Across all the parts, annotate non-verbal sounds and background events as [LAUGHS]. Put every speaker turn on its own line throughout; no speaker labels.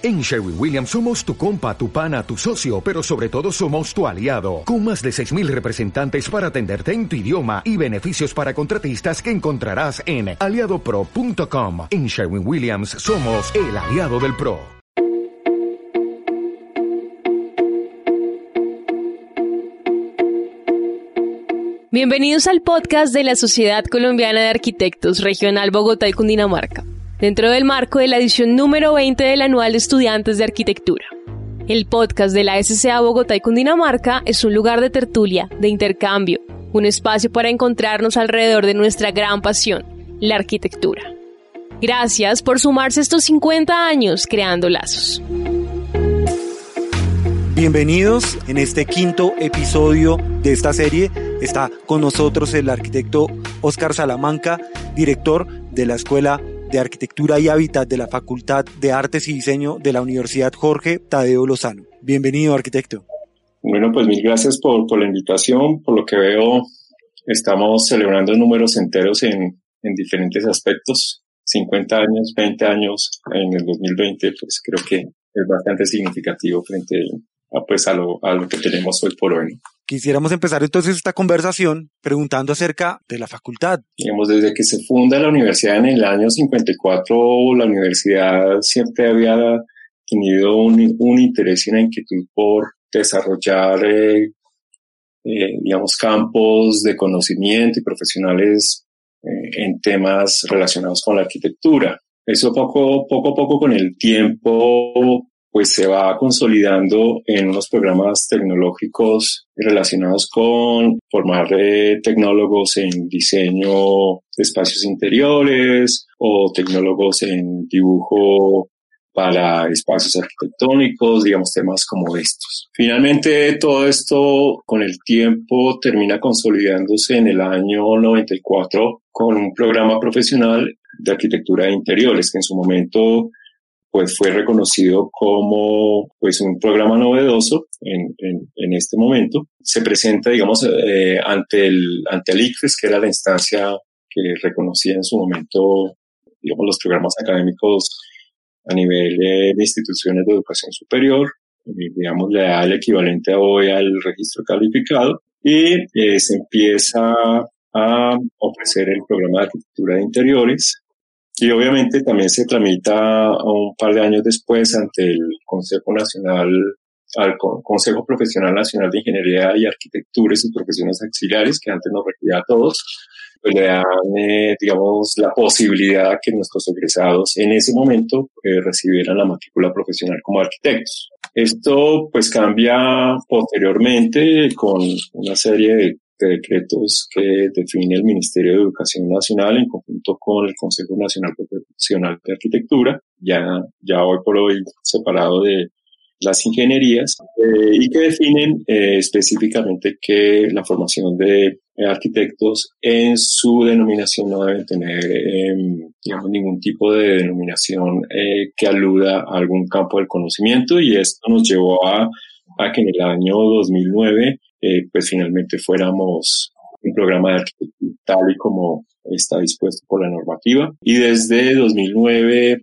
En Sherwin Williams somos tu compa, tu pana, tu socio, pero sobre todo somos tu aliado, con más de 6.000 representantes para atenderte en tu idioma y beneficios para contratistas que encontrarás en aliadopro.com. En Sherwin Williams somos el aliado del PRO.
Bienvenidos al podcast de la Sociedad Colombiana de Arquitectos Regional Bogotá y Cundinamarca dentro del marco de la edición número 20 del Anual de Estudiantes de Arquitectura. El podcast de la SCA Bogotá y Cundinamarca es un lugar de tertulia, de intercambio, un espacio para encontrarnos alrededor de nuestra gran pasión, la arquitectura. Gracias por sumarse estos 50 años creando lazos.
Bienvenidos en este quinto episodio de esta serie. Está con nosotros el arquitecto Oscar Salamanca, director de la Escuela de Arquitectura y Hábitat de la Facultad de Artes y Diseño de la Universidad Jorge Tadeo Lozano. Bienvenido, arquitecto.
Bueno, pues mil gracias por, la invitación. Por lo que veo, estamos celebrando números enteros en, en diferentes aspectos. 50 años, 20 años en el 2020, pues creo que es bastante significativo frente a, pues a, lo, a lo que tenemos hoy por hoy.
Quisiéramos empezar entonces esta conversación preguntando acerca de la facultad.
Digamos, desde que se funda la universidad en el año 54, la universidad siempre había tenido un, un interés y una inquietud por desarrollar, eh, eh, digamos, campos de conocimiento y profesionales eh, en temas relacionados con la arquitectura. Eso poco, poco a poco con el tiempo pues se va consolidando en unos programas tecnológicos relacionados con formar eh, tecnólogos en diseño de espacios interiores o tecnólogos en dibujo para espacios arquitectónicos, digamos, temas como estos. Finalmente, todo esto con el tiempo termina consolidándose en el año 94 con un programa profesional de arquitectura de interiores que en su momento pues fue reconocido como pues un programa novedoso en, en, en este momento. Se presenta, digamos, eh, ante el ante el ICFES, que era la instancia que reconocía en su momento, digamos, los programas académicos a nivel de instituciones de educación superior, digamos, le da el equivalente hoy al registro calificado y eh, se empieza a ofrecer el programa de arquitectura de interiores y obviamente también se tramita un par de años después ante el Consejo Nacional, al Consejo Profesional Nacional de Ingeniería y Arquitectura y sus profesiones auxiliares, que antes nos requería a todos, pues le dan, eh, digamos, la posibilidad que nuestros egresados en ese momento eh, recibieran la matrícula profesional como arquitectos. Esto pues cambia posteriormente con una serie de de decretos que define el Ministerio de Educación Nacional en conjunto con el Consejo Nacional Profesional de Arquitectura, ya, ya hoy por hoy separado de las ingenierías, eh, y que definen eh, específicamente que la formación de arquitectos en su denominación no deben tener, em, digamos, ningún tipo de denominación eh, que aluda a algún campo del conocimiento y esto nos llevó a, a que en el año 2009 eh, pues finalmente fuéramos un programa de arquitectura tal y como está dispuesto por la normativa. Y desde 2009,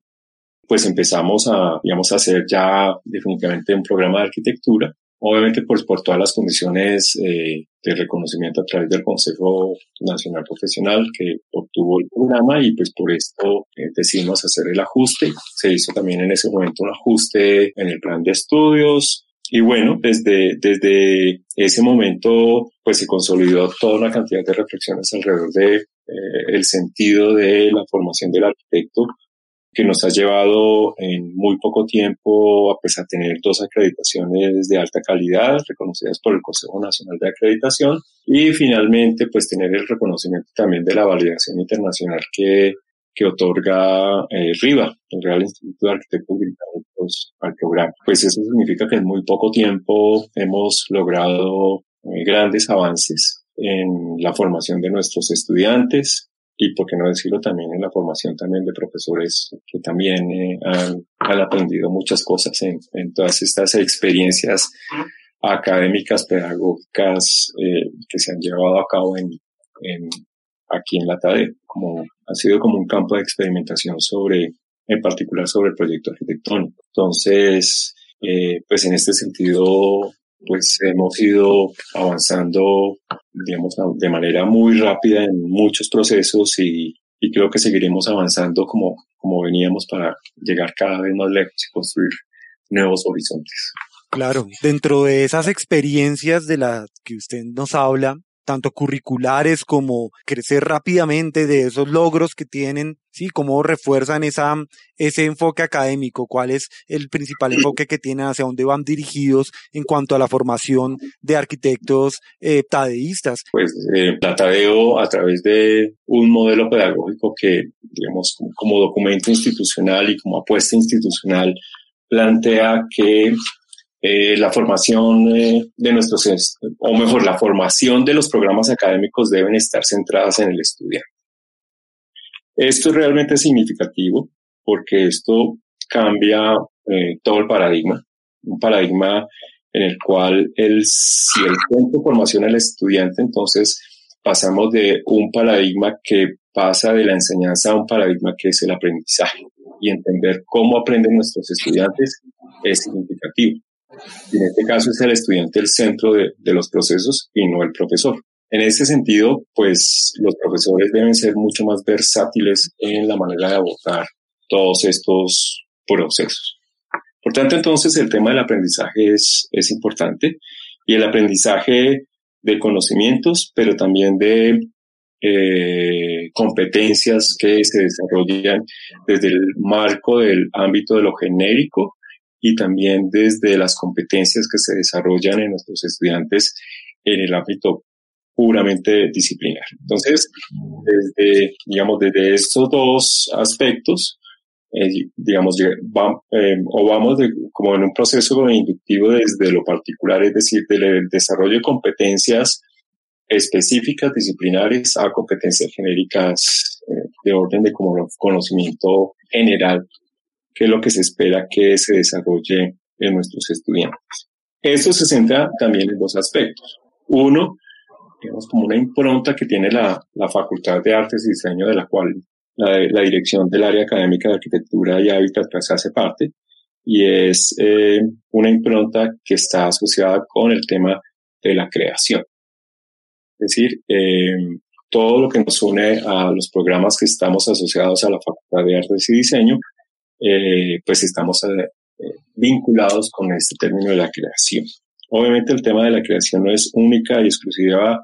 pues empezamos a, digamos, a hacer ya definitivamente un programa de arquitectura. Obviamente por, por todas las condiciones eh, de reconocimiento a través del Consejo Nacional Profesional que obtuvo el programa y pues por esto eh, decidimos hacer el ajuste. Se hizo también en ese momento un ajuste en el plan de estudios, y bueno, desde, desde ese momento, pues se consolidó toda una cantidad de reflexiones alrededor de eh, el sentido de la formación del arquitecto, que nos ha llevado en muy poco tiempo a, pues, a tener dos acreditaciones de alta calidad reconocidas por el Consejo Nacional de Acreditación y finalmente pues tener el reconocimiento también de la validación internacional que que otorga eh, RIVA, el Real Instituto de Arquitectos Británicos, al programa. Pues eso significa que en muy poco tiempo hemos logrado eh, grandes avances en la formación de nuestros estudiantes y, por qué no decirlo, también en la formación también de profesores que también eh, han, han, aprendido muchas cosas en, en todas estas experiencias académicas, pedagógicas eh, que se han llevado a cabo en, en aquí en la TADE, como ha sido como un campo de experimentación sobre en particular sobre el proyecto arquitectónico. Entonces, eh, pues en este sentido, pues hemos ido avanzando, digamos, de manera muy rápida en muchos procesos y, y creo que seguiremos avanzando como, como veníamos para llegar cada vez más lejos y construir nuevos horizontes.
Claro, dentro de esas experiencias de las que usted nos habla, tanto curriculares como crecer rápidamente de esos logros que tienen, sí, cómo refuerzan esa, ese enfoque académico, cuál es el principal enfoque que tienen, hacia dónde van dirigidos en cuanto a la formación de arquitectos eh, tadeístas.
Pues eh, la Tadeo a través de un modelo pedagógico que, digamos, como documento institucional y como apuesta institucional, plantea que eh, la formación eh, de nuestros, o mejor, la formación de los programas académicos deben estar centradas en el estudiante. Esto es realmente significativo porque esto cambia eh, todo el paradigma, un paradigma en el cual el, si el centro de formación al estudiante, entonces pasamos de un paradigma que pasa de la enseñanza a un paradigma que es el aprendizaje y entender cómo aprenden nuestros estudiantes es significativo. Y en este caso es el estudiante el centro de, de los procesos y no el profesor. En ese sentido, pues los profesores deben ser mucho más versátiles en la manera de abordar todos estos procesos. Por tanto, entonces el tema del aprendizaje es, es importante y el aprendizaje de conocimientos, pero también de eh, competencias que se desarrollan desde el marco del ámbito de lo genérico y también desde las competencias que se desarrollan en nuestros estudiantes en el ámbito puramente disciplinar. Entonces, desde, digamos, desde estos dos aspectos, eh, digamos, eh, o vamos de, como en un proceso inductivo desde lo particular, es decir, del desarrollo de competencias específicas, disciplinares, a competencias genéricas eh, de orden de conocimiento general que es lo que se espera que se desarrolle en nuestros estudiantes. Esto se centra también en dos aspectos. Uno, digamos, como una impronta que tiene la, la Facultad de Artes y Diseño, de la cual la, la, dirección del área académica de arquitectura y hábitat pues, hace parte, y es eh, una impronta que está asociada con el tema de la creación. Es decir, eh, todo lo que nos une a los programas que estamos asociados a la Facultad de Artes y Diseño eh, pues estamos eh, vinculados con este término de la creación. Obviamente el tema de la creación no es única y exclusiva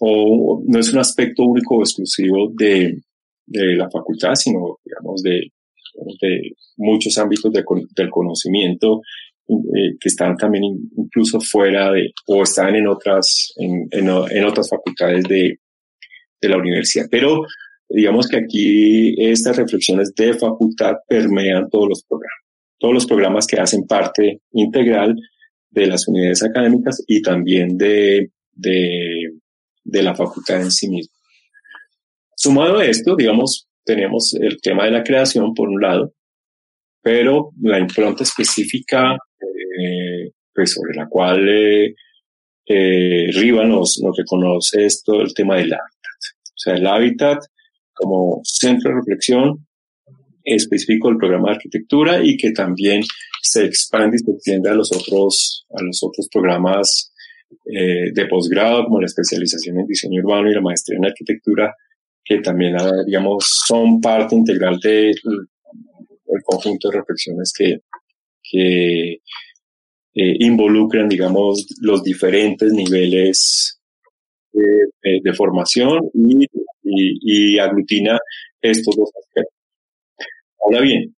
o no es un aspecto único o exclusivo de, de la facultad, sino digamos de, muchos ámbitos de, del conocimiento eh, que están también incluso fuera de o están en otras en otras facultades de, de la universidad. Pero digamos que aquí estas reflexiones de facultad permean todos los programas, todos los programas que hacen parte integral de las unidades académicas y también de, de, de la facultad en sí misma. Sumado a esto, digamos, tenemos el tema de la creación por un lado, pero la impronta específica eh, pues sobre la cual eh, eh, Riva nos, nos reconoce esto, el tema del hábitat. O sea, el hábitat como centro de reflexión específico del programa de arquitectura y que también se expande y se extiende a los otros, a los otros programas eh, de posgrado, como la especialización en diseño urbano y la maestría en arquitectura, que también, digamos, son parte integral del de conjunto de reflexiones que, que eh, involucran, digamos, los diferentes niveles de, formación y y, aglutina estos dos aspectos. Ahora bien,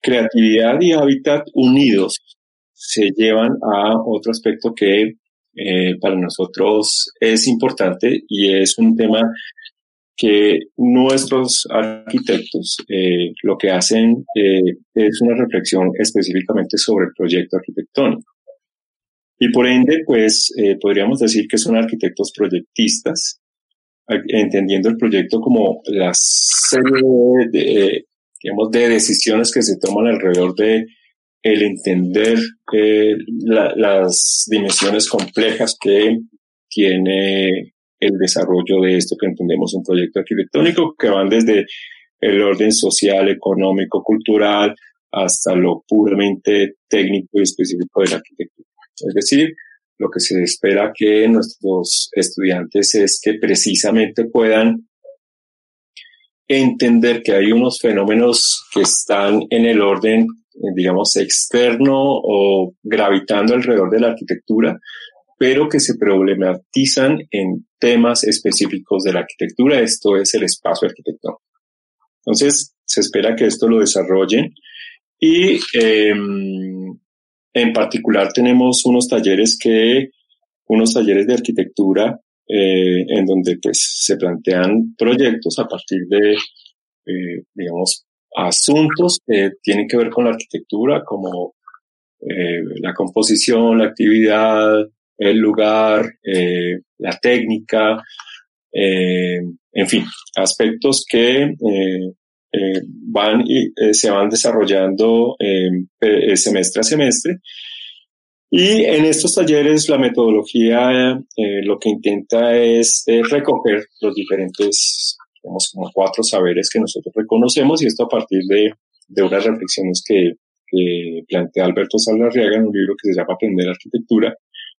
creatividad y hábitat unidos se llevan a otro aspecto que eh, para nosotros es importante y es un tema que nuestros arquitectos eh, lo que hacen eh, es una reflexión específicamente sobre el proyecto arquitectónico. Y por ende, pues podríamos decir que son arquitectos proyectistas entendiendo el proyecto como la serie de, digamos, de decisiones que se toman alrededor de el entender eh, las dimensiones complejas que tiene el desarrollo de esto que entendemos un proyecto arquitectónico, que van desde el orden social, económico, cultural, hasta lo puramente técnico y específico de la arquitectura. Es decir, lo que se espera que nuestros estudiantes es que precisamente puedan entender que hay unos fenómenos que están en el orden, digamos, externo o gravitando alrededor de la arquitectura, pero que se problematizan en temas específicos de la arquitectura. Esto es el espacio arquitectónico. Entonces, se espera que esto lo desarrollen y em, en particular tenemos unos talleres que, unos talleres de arquitectura eh, en donde pues se plantean proyectos a partir de, eh, digamos, asuntos que tienen que ver con la arquitectura como eh, la composición, la actividad, el lugar, la técnica, en fin, aspectos que van y se van desarrollando semestre a semestre. Y en estos talleres la metodología eh, lo que intenta es recoger los diferentes, digamos, como cuatro saberes que nosotros reconocemos y esto a partir de, de unas reflexiones que, que plantea Alberto Saldarriaga en un libro que se llama Aprender Arquitectura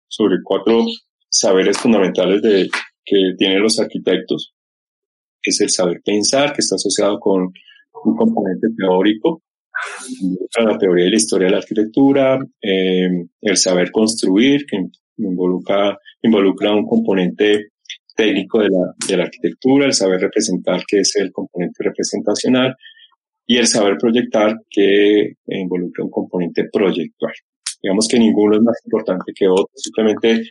sobre cuatro saberes fundamentales de, que tienen los arquitectos, es el saber pensar, que está asociado con un componente teórico, la teoría y la historia de la arquitectura, eh, el saber construir, que involucra, involucra un componente técnico de la, de la arquitectura, el saber representar, que es el componente representacional, y el saber proyectar, que involucra un componente proyectual. Digamos que ninguno es más importante que otro, simplemente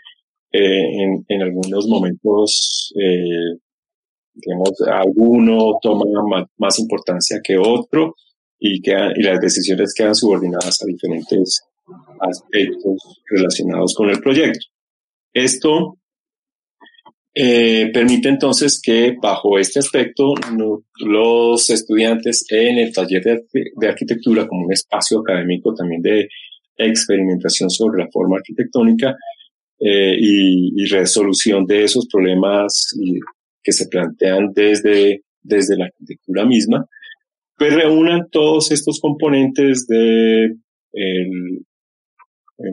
eh, en, en, algunos momentos, eh, digamos, alguno toma más, más importancia que otro, y, y las decisiones quedan subordinadas a diferentes aspectos relacionados con el proyecto. Esto eh, permite entonces que bajo este aspecto los estudiantes en el taller de, arquitectura como un espacio académico también de experimentación sobre la forma arquitectónica eh, y, y, resolución de esos problemas que se plantean desde, desde la arquitectura misma, pues reúnan todos estos componentes de el,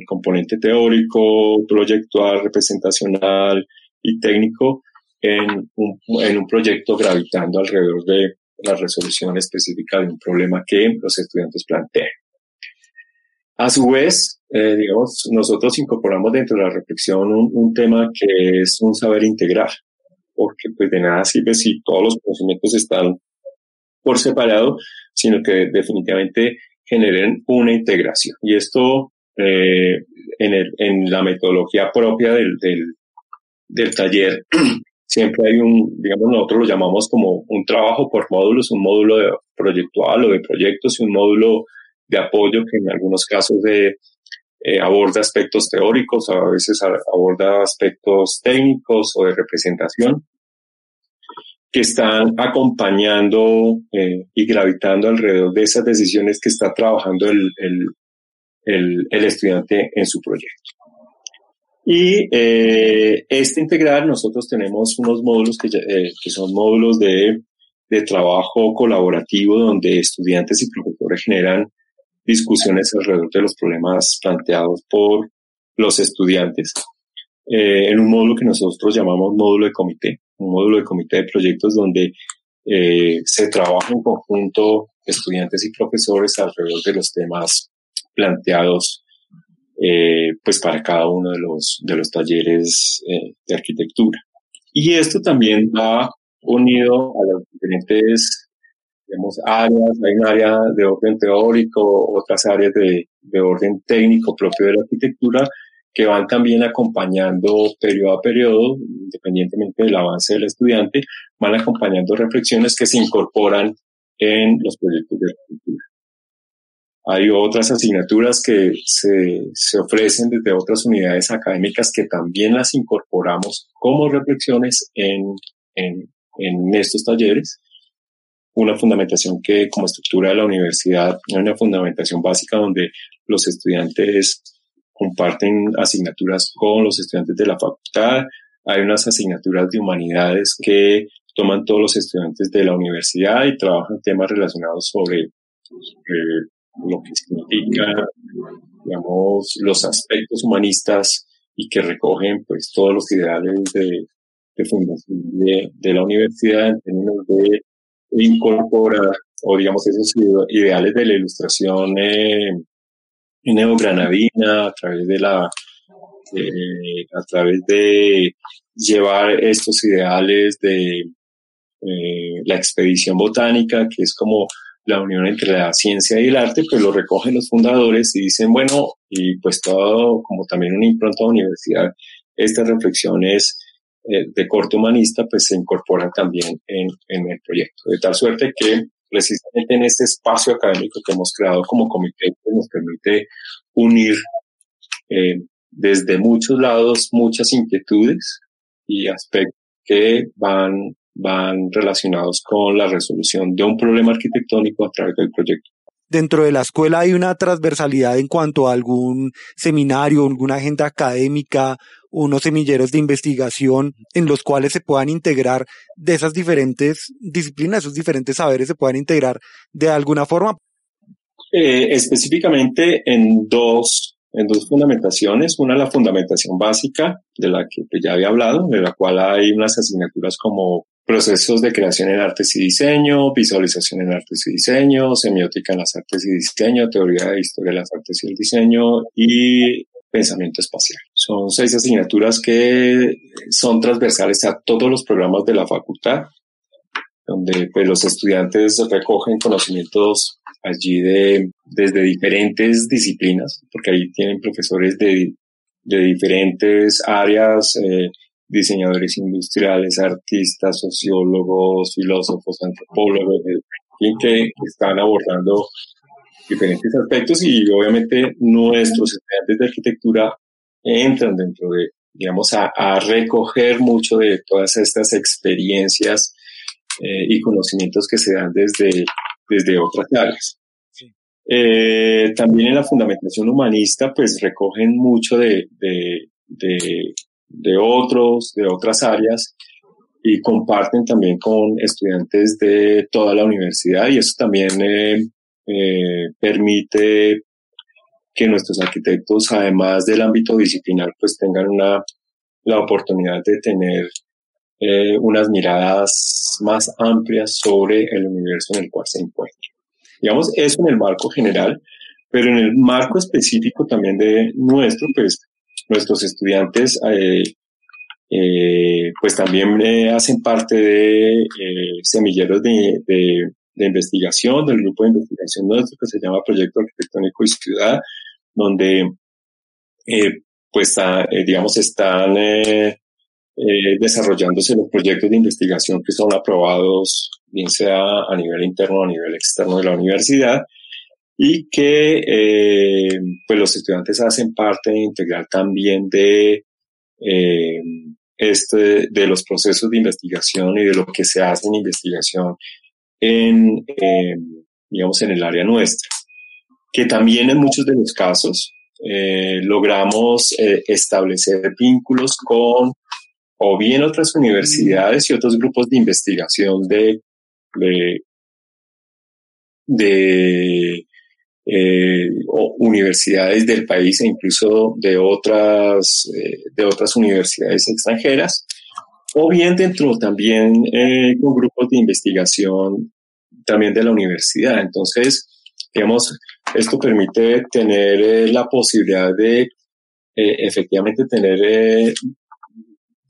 componente teórico, proyectual, representacional y técnico en un, en un proyecto gravitando alrededor de la resolución específica de un problema que los estudiantes plantean. A su vez, eh, digamos, nosotros incorporamos dentro de la reflexión un, un, tema que es un saber integrar, porque pues de nada sirve si todos los conocimientos están por separado, sino que definitivamente generen una integración. Y esto eh, en, la metodología propia del taller, [CLEARS THROAT] siempre hay un, digamos, nosotros lo llamamos como un trabajo por módulos, un módulo de proyectual o de proyectos y un módulo de apoyo que en algunos casos de, eh, aborda aspectos teóricos, a veces aborda aspectos técnicos o de representación que están acompañando eh, y gravitando alrededor de esas decisiones que está trabajando el, el, el, estudiante en su proyecto. Y eh, este integral, nosotros tenemos unos módulos que, eh, que son módulos de, de trabajo colaborativo donde estudiantes y profesores generan discusiones alrededor de los problemas planteados por los estudiantes. Eh, en un módulo que nosotros llamamos módulo de comité un módulo de comité de proyectos donde eh, se trabaja en conjunto estudiantes y profesores alrededor de los temas planteados eh, pues para cada uno de los, de los talleres eh, de arquitectura. Y esto también va unido a las diferentes digamos, áreas, hay un área de orden teórico, otras áreas de, de orden técnico propio de la arquitectura, que van también acompañando periodo a periodo, independientemente del avance del estudiante, van acompañando reflexiones que se incorporan en los proyectos de arquitectura. Hay otras asignaturas que se, se ofrecen desde otras unidades académicas que también las incorporamos como reflexiones en, en, en estos talleres. Una fundamentación que como estructura de la universidad, una fundamentación básica donde los estudiantes comparten asignaturas con los estudiantes de la facultad. Hay unas asignaturas de humanidades que toman todos los estudiantes de la universidad y trabajan temas relacionados sobre lo que significa, digamos, los aspectos humanistas y que recogen pues todos los ideales de, de fundación de, la universidad en términos de incorporar o digamos esos ideales de la ilustración eh, neogranadina a través de la eh, a través de llevar estos ideales de eh, la expedición botánica que es como la unión entre la ciencia y el arte, pues lo recogen los fundadores y dicen, bueno, y pues todo, como también una impronta de universidad, estas reflexiones eh, de corte humanista, pues se incorporan también en, el proyecto. De tal suerte que precisamente en este espacio académico que hemos creado como comité, nos permite unir eh, desde muchos lados muchas inquietudes y aspectos que van van relacionados con la resolución de un problema arquitectónico a través del proyecto.
Dentro de la escuela hay una transversalidad en cuanto a algún seminario, alguna agenda académica, unos semilleros de investigación en los cuales se puedan integrar de esas diferentes disciplinas, esos diferentes saberes se puedan integrar de alguna forma.
Eh, específicamente en dos en dos fundamentaciones. Una, la fundamentación básica, de la que ya había hablado, de la cual hay unas asignaturas como procesos de creación en artes y diseño, visualización en artes y diseño, semiótica en las artes y diseño, teoría de historia de las artes y el diseño y pensamiento espacial. Son seis asignaturas que son transversales a todos los programas de la facultad, donde pues, los estudiantes recogen conocimientos allí de, desde diferentes disciplinas, porque ahí tienen profesores de, de diferentes áreas, eh, diseñadores industriales, artistas, sociólogos, filósofos, antropólogos, que están abordando diferentes aspectos y obviamente nuestros estudiantes de arquitectura entran dentro de, digamos, a, a recoger mucho de todas estas experiencias eh, y conocimientos que se dan desde, desde otras áreas. Eh, también en la fundamentación humanista, pues recogen mucho de, de, de, de otros, de otras áreas y comparten también con estudiantes de toda la universidad y eso también eh, eh, permite que nuestros arquitectos, además del ámbito disciplinar, pues tengan una, la oportunidad de tener eh, unas miradas más amplias sobre el universo en el cual se encuentran. Digamos, eso en el marco general, pero en el marco específico también de nuestro, pues nuestros estudiantes eh, eh, pues también eh, hacen parte de semilleros de, de, investigación, del grupo de investigación nuestro que se llama Proyecto Arquitectónico y Ciudad, donde pues ah, digamos están desarrollándose los proyectos de investigación que son aprobados bien sea a nivel interno o a nivel externo de la universidad y que eh, pues los estudiantes hacen parte integral también de eh, este de los procesos de investigación y de lo que se hace en investigación en eh, digamos en el área nuestra. Que también en muchos de los casos eh, logramos eh, establecer vínculos con o bien otras universidades y otros grupos de investigación de, de, de eh, universidades del país e incluso de otras, eh, de otras universidades extranjeras, o bien dentro también eh, con grupos de investigación también de la universidad. Entonces, digamos, esto permite tener eh, la posibilidad de efectivamente tener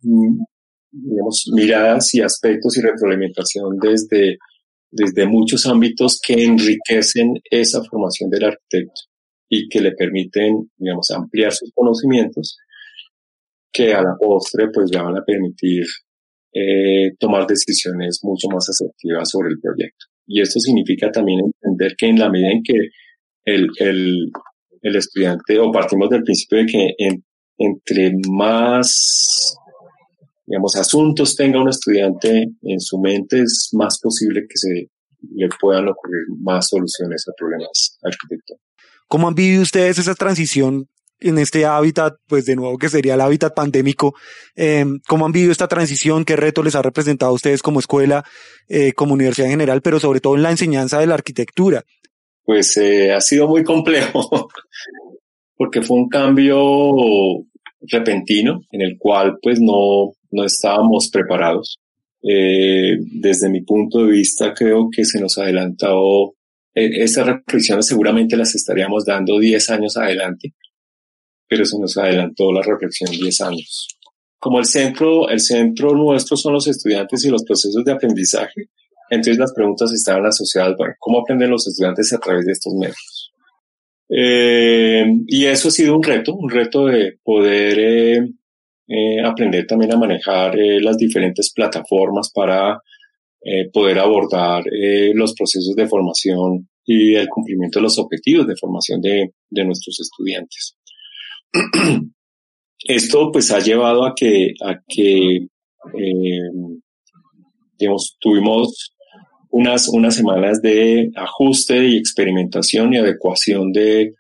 digamos, miradas y aspectos y retroalimentación desde desde muchos ámbitos que enriquecen esa formación del arquitecto y que le permiten, digamos, ampliar sus conocimientos, que a la postre pues le van a permitir eh, tomar decisiones mucho más asertivas sobre el proyecto. Y esto significa también entender que en la medida en que el, el, el estudiante, o partimos del principio de que entre más digamos, asuntos tenga un estudiante en su mente, es más posible que se le puedan ocurrir más soluciones a problemas arquitectónicos.
¿Cómo han vivido ustedes esa transición en este hábitat, pues de nuevo que sería el hábitat pandémico. Eh, ¿Cómo han vivido esta transición? ¿Qué reto les ha representado a ustedes como escuela, eh, como universidad en general, pero sobre todo en la enseñanza de la arquitectura?
Pues eh, ha sido muy complejo, [LAUGHS] porque fue un cambio repentino en el cual pues no, no estábamos preparados. Eh, desde mi punto de vista creo que se nos ha adelantado, eh, estas reflexiones seguramente las estaríamos dando 10 años adelante, pero se nos adelantó la reflexión 10 años. Como el centro, el centro nuestro son los estudiantes y los procesos de aprendizaje, entonces las preguntas estaban asociadas, bueno, ¿cómo aprenden los estudiantes a través de estos medios? Eh, y eso ha sido un reto, un reto de poder eh, aprender también a manejar eh, las diferentes plataformas para eh, poder abordar los procesos de formación y el cumplimiento de los objetivos de formación de, de nuestros estudiantes. [CLEARS THROAT] Esto pues ha llevado a que, que tuvimos unas, unas semanas de ajuste y experimentación y adecuación de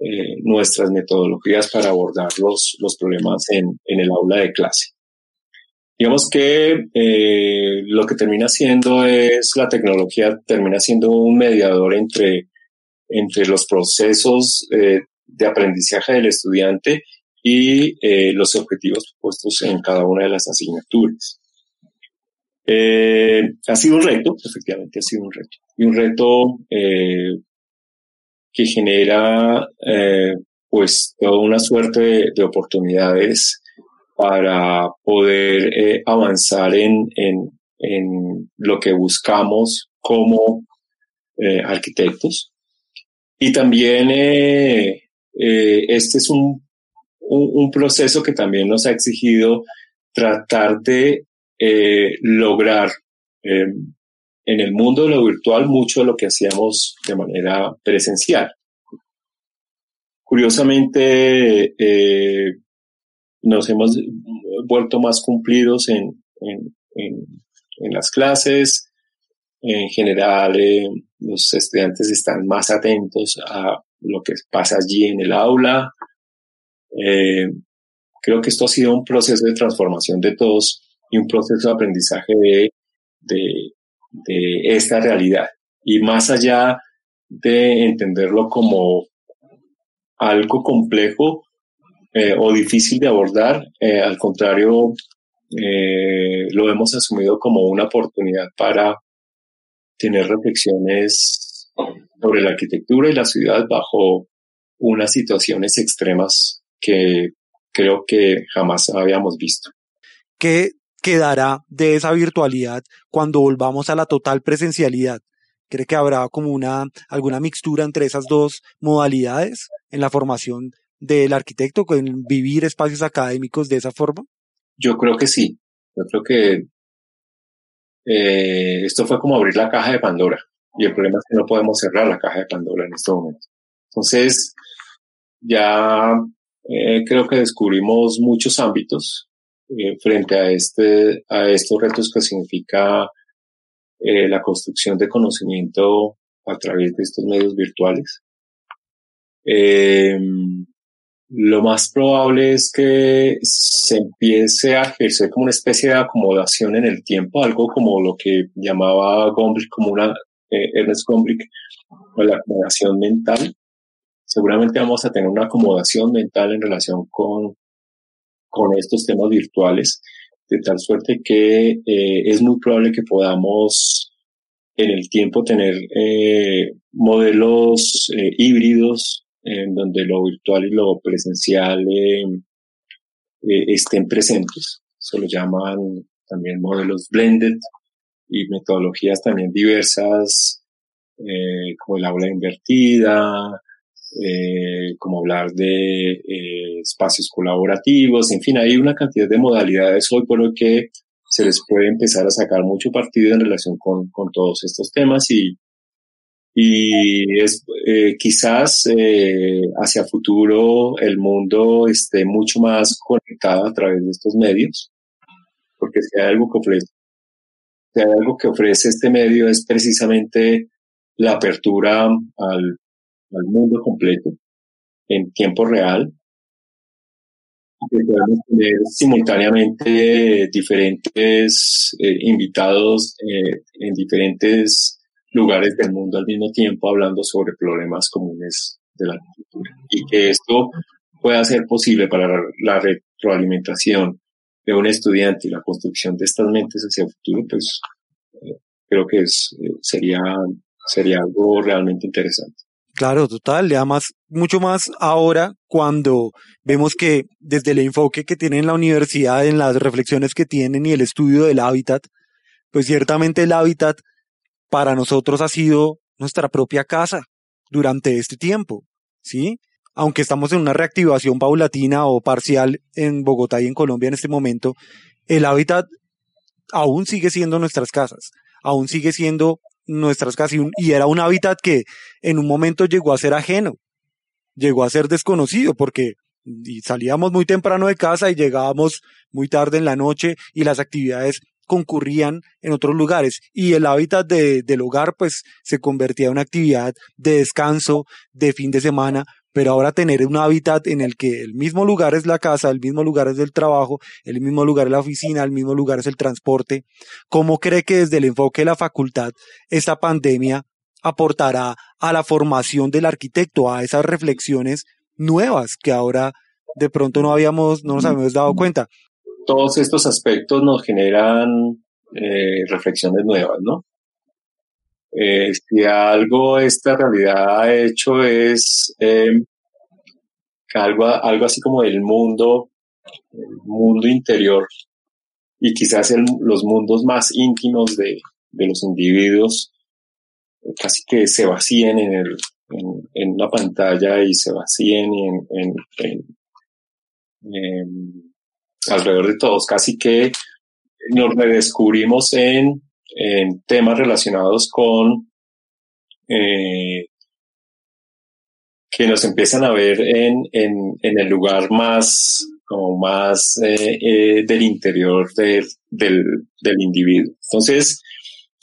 eh, nuestras metodologías para abordar los, los problemas en, en el aula de clase. Digamos que eh, lo que termina siendo es la tecnología, termina siendo un mediador entre, entre los procesos eh, de aprendizaje del estudiante y los objetivos puestos en cada una de las asignaturas. Ha sido un reto, efectivamente ha sido un reto. Y un reto que genera eh, pues toda una suerte de, de oportunidades para poder eh, avanzar en, en, en, lo que buscamos como eh, arquitectos. Y también este es un, un, proceso que también nos ha exigido tratar de lograr en el mundo de lo virtual mucho de lo que hacíamos de manera presencial. Curiosamente, eh, nos hemos vuelto más cumplidos en, en, las clases. En general, eh, los estudiantes están más atentos a lo que pasa allí en el aula. Eh, creo que esto ha sido un proceso de transformación de todos y un proceso de aprendizaje de, de esta realidad. Y más allá de entenderlo como algo complejo eh, o difícil de abordar, eh, al contrario, eh, lo hemos asumido como una oportunidad para tener reflexiones sobre la arquitectura y la ciudad bajo unas situaciones extremas que creo que jamás habíamos visto.
¿Qué quedará de esa virtualidad cuando volvamos a la total presencialidad? ¿Cree que habrá como una, alguna mixtura entre esas dos modalidades en la formación del arquitecto, en vivir espacios académicos de esa forma?
Yo creo que sí. Yo creo que eh, esto fue como abrir la caja de Pandora. Y el problema es que no podemos cerrar la caja de Pandora en este momento. Entonces, ya eh, creo que descubrimos muchos ámbitos eh, frente a este, a estos retos que significa eh, la construcción de conocimiento a través de estos medios virtuales. Eh, lo más probable es que se empiece a ejercer como una especie de acomodación en el tiempo, algo como lo que llamaba Gombrich, como una, eh, Ernest Gombrich, la acomodación mental. Seguramente vamos a tener una acomodación mental en relación con, con estos temas virtuales, de tal suerte que eh, es muy probable que podamos en el tiempo tener eh, modelos eh, híbridos en donde lo virtual y lo presencial eh, estén presentes. Se lo llaman también modelos blended y metodologías también diversas, como el aula invertida, eh, como hablar de eh, espacios colaborativos, en fin, hay una cantidad de modalidades hoy por hoy que se les puede empezar a sacar mucho partido en relación con, con todos estos temas y, y es eh, quizás eh, hacia futuro el mundo esté mucho más conectado a través de estos medios, porque si hay algo que ofrece, si hay algo que ofrece este medio es precisamente la apertura al, al mundo completo en tiempo real que podemos tener simultáneamente diferentes eh, invitados eh, en diferentes lugares del mundo al mismo tiempo hablando sobre problemas comunes de la agricultura y que esto pueda ser posible para la retroalimentación de un estudiante y la construcción de estas mentes hacia el futuro, pues eh, creo que es, sería, sería algo realmente interesante.
Claro, total, y además mucho más ahora cuando vemos que desde el enfoque que tiene la universidad, en las reflexiones que tienen y el estudio del hábitat, pues ciertamente el hábitat para nosotros ha sido nuestra propia casa durante este tiempo, ¿sí? Aunque estamos en una reactivación paulatina o parcial en Bogotá y en Colombia en este momento, el hábitat aún sigue siendo nuestras casas, aún sigue siendo nuestras casas y, era un hábitat que en un momento llegó a ser ajeno, llegó a ser desconocido porque salíamos muy temprano de casa y llegábamos muy tarde en la noche y las actividades concurrían en otros lugares y el hábitat de, del hogar pues se convertía en una actividad de descanso, de fin de semana, pero ahora tener un hábitat en el que el mismo lugar es la casa, el mismo lugar es el trabajo, el mismo lugar es la oficina, el mismo lugar es el transporte, ¿cómo cree que desde el enfoque de la facultad esta pandemia aportará a la formación del arquitecto, a esas reflexiones nuevas que ahora de pronto no habíamos, no nos habíamos dado cuenta?
Todos estos aspectos nos generan eh, reflexiones nuevas, ¿no? Eh, si algo esta realidad ha hecho es eh, algo, algo así como el mundo, el mundo interior y quizás los mundos más íntimos de, de, los individuos casi que se vacíen en, el, en, una pantalla y se vacíen en, en, alrededor de todos, casi que nos redescubrimos en en temas relacionados con eh, que nos empiezan a ver en, en, en el lugar más como más eh, eh, del interior del, del, del individuo. Entonces,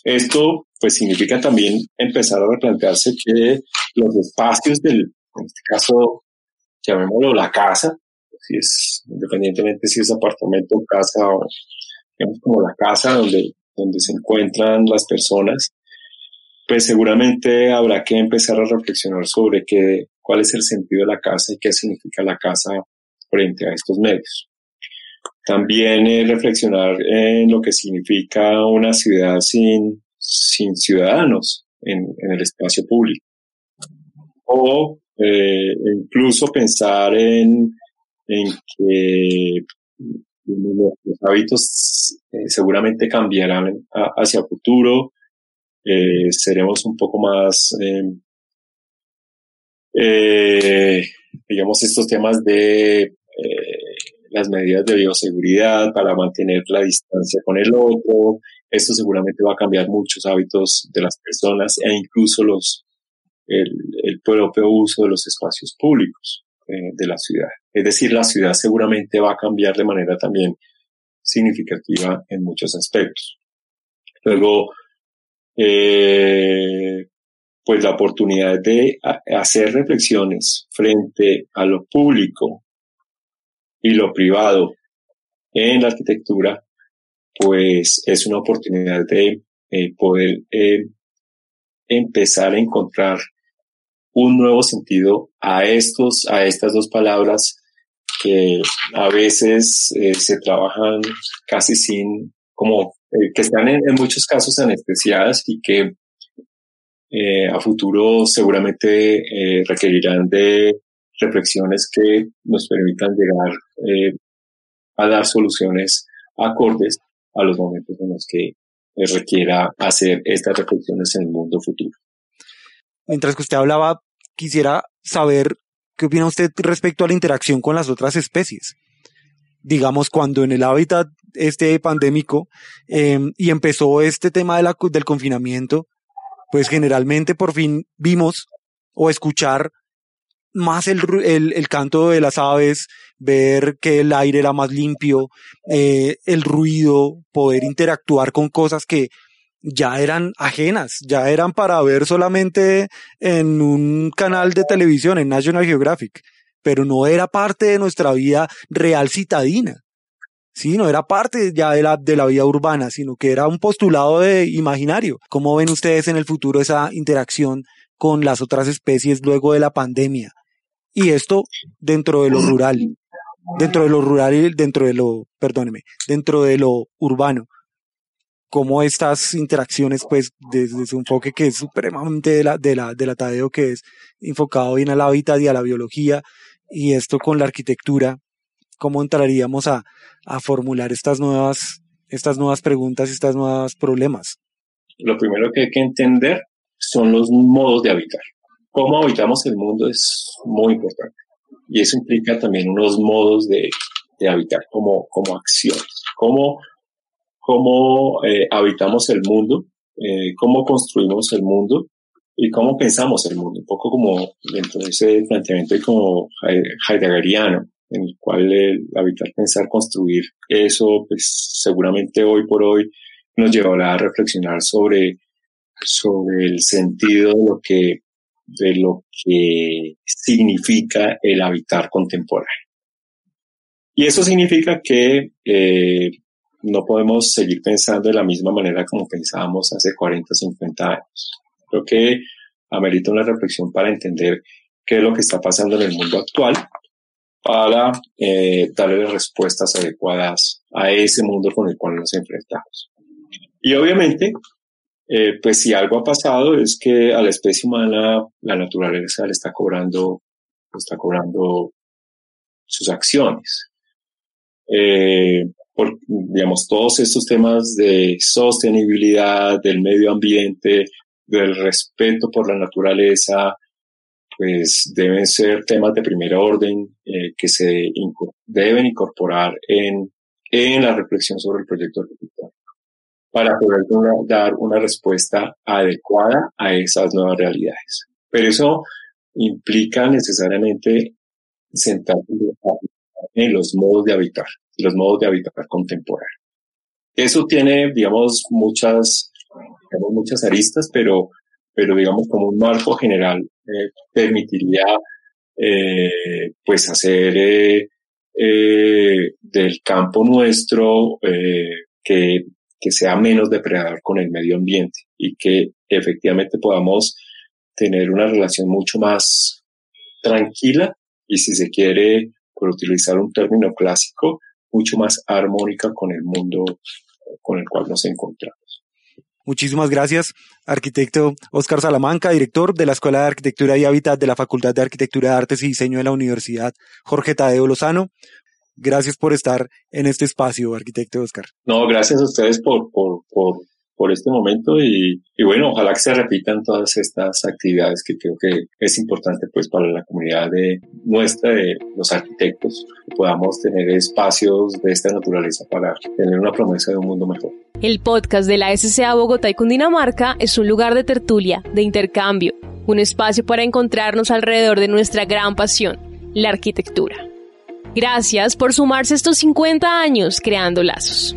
esto pues significa también empezar a replantearse que los espacios del, en este caso, llamémoslo la casa, si es, independientemente si es apartamento, casa o digamos como la casa donde donde se encuentran las personas, pues seguramente habrá que empezar a reflexionar sobre qué, cuál es el sentido de la casa y qué significa la casa frente a estos medios. También eh, reflexionar en lo que significa una ciudad sin, sin ciudadanos en, el espacio público. O eh, incluso pensar en, en que los hábitos eh, seguramente cambiarán hacia el futuro, eh, seremos un poco más, em, eh, digamos, estos temas de las medidas de bioseguridad para mantener la distancia con el otro. Esto seguramente va a cambiar muchos hábitos de las personas e incluso los, el, el propio uso de los espacios públicos de la ciudad. Es decir, la ciudad seguramente va a cambiar de manera también significativa en muchos aspectos. Luego, eh, pues la oportunidad de hacer reflexiones frente a lo público y lo privado en la arquitectura, pues es una oportunidad de eh, poder eh, empezar a encontrar un nuevo sentido a estos, a estas dos palabras que a veces eh, se trabajan casi sin, como eh, que están en, muchos casos anestesiadas y que eh, a futuro seguramente requerirán de reflexiones que nos permitan llegar a dar soluciones acordes a los momentos en los que requiera hacer estas reflexiones en el mundo futuro.
Mientras que usted hablaba, quisiera saber ¿Qué opina usted respecto a la interacción con las otras especies? Digamos, cuando en el hábitat este pandémico em, y empezó este tema de la, del confinamiento, pues generalmente por fin vimos o escuchar más el, el, canto de las aves, ver que el aire era más limpio, eh, el ruido, poder interactuar con cosas que ya eran ajenas, ya eran para ver solamente en un canal de televisión, en National Geographic. pero no era parte de nuestra vida real citadina. Sí, no era parte ya de la, de la vida urbana, sino que era un postulado de imaginario. ¿Cómo ven ustedes en el futuro esa interacción con las otras especies luego de la pandemia? Y esto dentro de lo rural, dentro de lo rural y dentro de lo, perdóneme, dentro de lo urbano. Cómo estas interacciones, pues, desde su enfoque que es supremamente de la, de la, de la Tadeo, que es enfocado bien al hábitat y a la biología, y esto con la arquitectura, cómo entraríamos a, a formular estas nuevas, estas nuevas preguntas, estos nuevos problemas?
Lo primero que hay que entender son los modos de habitar. Cómo habitamos el mundo es muy importante. Y eso implica también unos modos de, de habitar como, como acciones. Cómo, cómo eh, habitamos el mundo, eh, cómo construimos el mundo y cómo pensamos el mundo. Un poco como dentro de ese planteamiento como heideggeriano en el cual el habitar, pensar, construir, eso pues seguramente hoy por hoy nos llevará a reflexionar sobre, sobre el sentido de lo que, de lo que significa el habitar contemporáneo. Y eso significa que eh, no podemos seguir pensando de la misma manera como pensábamos hace 40, 50 años. Creo que amerita una reflexión para entender qué es lo que está pasando en el mundo actual para eh, darle respuestas adecuadas a ese mundo con el cual nos enfrentamos. Y obviamente, eh, pues si algo ha pasado es que a la especie humana la naturaleza le está cobrando, está cobrando sus acciones. Eh, por, digamos, todos estos temas de sostenibilidad, del medio ambiente, del respeto por la naturaleza, pues deben ser temas de primer orden eh, que se deben incorporar en, en la reflexión sobre el proyecto arquitectónico para poder dar una respuesta adecuada a esas nuevas realidades. Pero eso implica necesariamente sentarse en los modos de habitar, los modos de habitar contemporáneos. Eso tiene, digamos, muchas, muchas aristas, pero pero digamos como un marco general eh, permitiría eh, pues hacer eh, del campo nuestro que, que sea menos depredador con el medio ambiente y que efectivamente podamos tener una relación mucho más tranquila y si se quiere, por utilizar un término clásico, mucho más armónica con el mundo con el cual nos encontramos.
Muchísimas gracias, arquitecto Oscar Salamanca, director de la Escuela de Arquitectura y Hábitat de la Facultad de Arquitectura de Artes y Diseño de la Universidad Jorge Tadeo Lozano. Gracias por estar en este espacio, arquitecto Oscar.
No, gracias a ustedes por, por, por por este momento y, bueno, ojalá que se repitan todas estas actividades que creo que es importante pues para la comunidad de nuestra, de los arquitectos, que podamos tener espacios de esta naturaleza para tener una promesa de un mundo mejor.
El podcast de la SCA Bogotá y Cundinamarca es un lugar de tertulia, de intercambio, un espacio para encontrarnos alrededor de nuestra gran pasión, la arquitectura. Gracias por sumarse estos 50 años creando lazos.